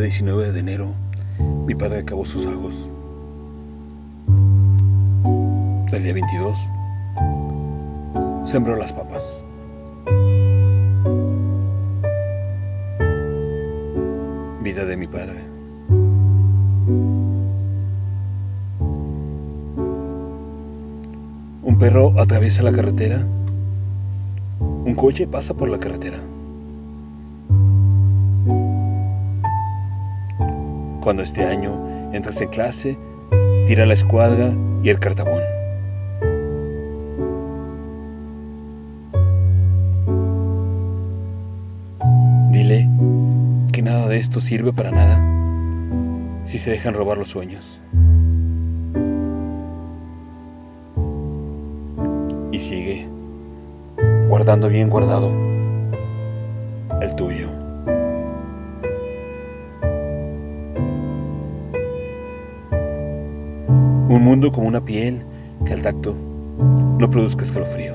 19 de enero, mi padre acabó sus ajos. El día 22, sembró las papas. Vida de mi padre. Un perro atraviesa la carretera. Un coche pasa por la carretera. Cuando este año entras en clase, tira la escuadra y el cartabón. Dile que nada de esto sirve para nada si se dejan robar los sueños. Y sigue guardando bien guardado el tuyo. Un mundo como una piel que al tacto no produzca escalofrío.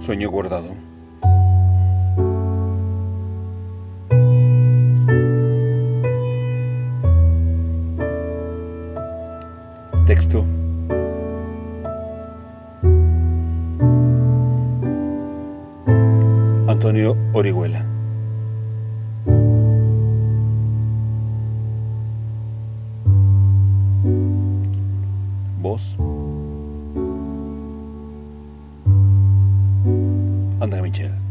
Sueño guardado. Texto. Antonio Orihuela. Voz. André Michel.